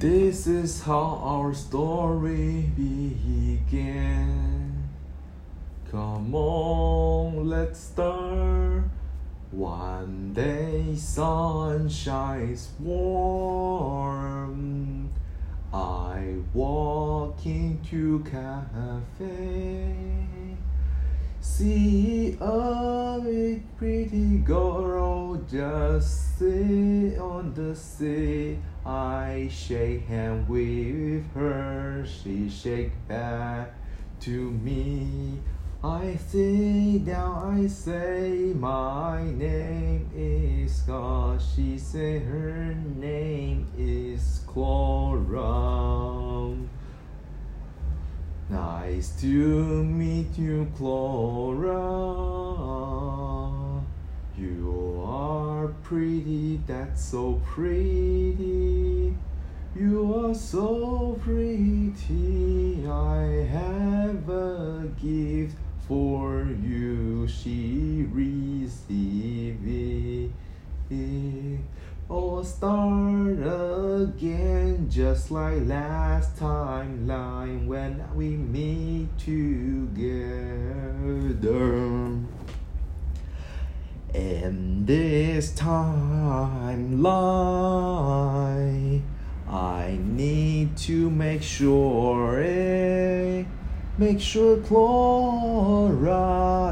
This is how our story began. Come on, let's start. One day, sun shines warm. I walk into cafe. See a big pretty girl just sit on the seat. I shake hand with her, she shake back to me. I sit down, I say my name is God. She say her name is Clara. Nice to meet you, Clara. You are pretty, that's so pretty. You are so pretty. I have a gift for you. She received it. Start again, just like last time, line when we meet together. And this timeline, I need to make sure, make sure Clara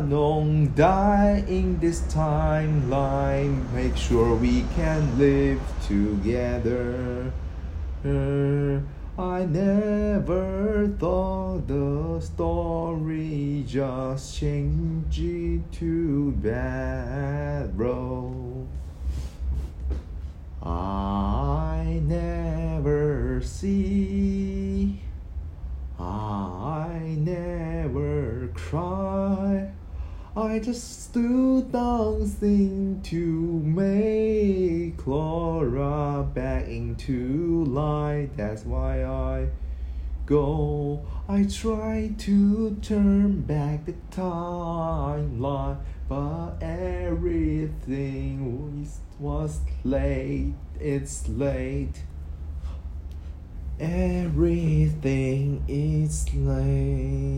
don't die in this timeline. Make sure we can live together. I never thought the story just changed to bad, bro. I never see, cry. I just stood dancing to make Clara back into light. That's why I go. I try to turn back the timeline, but everything was late. It's late. Everything is late.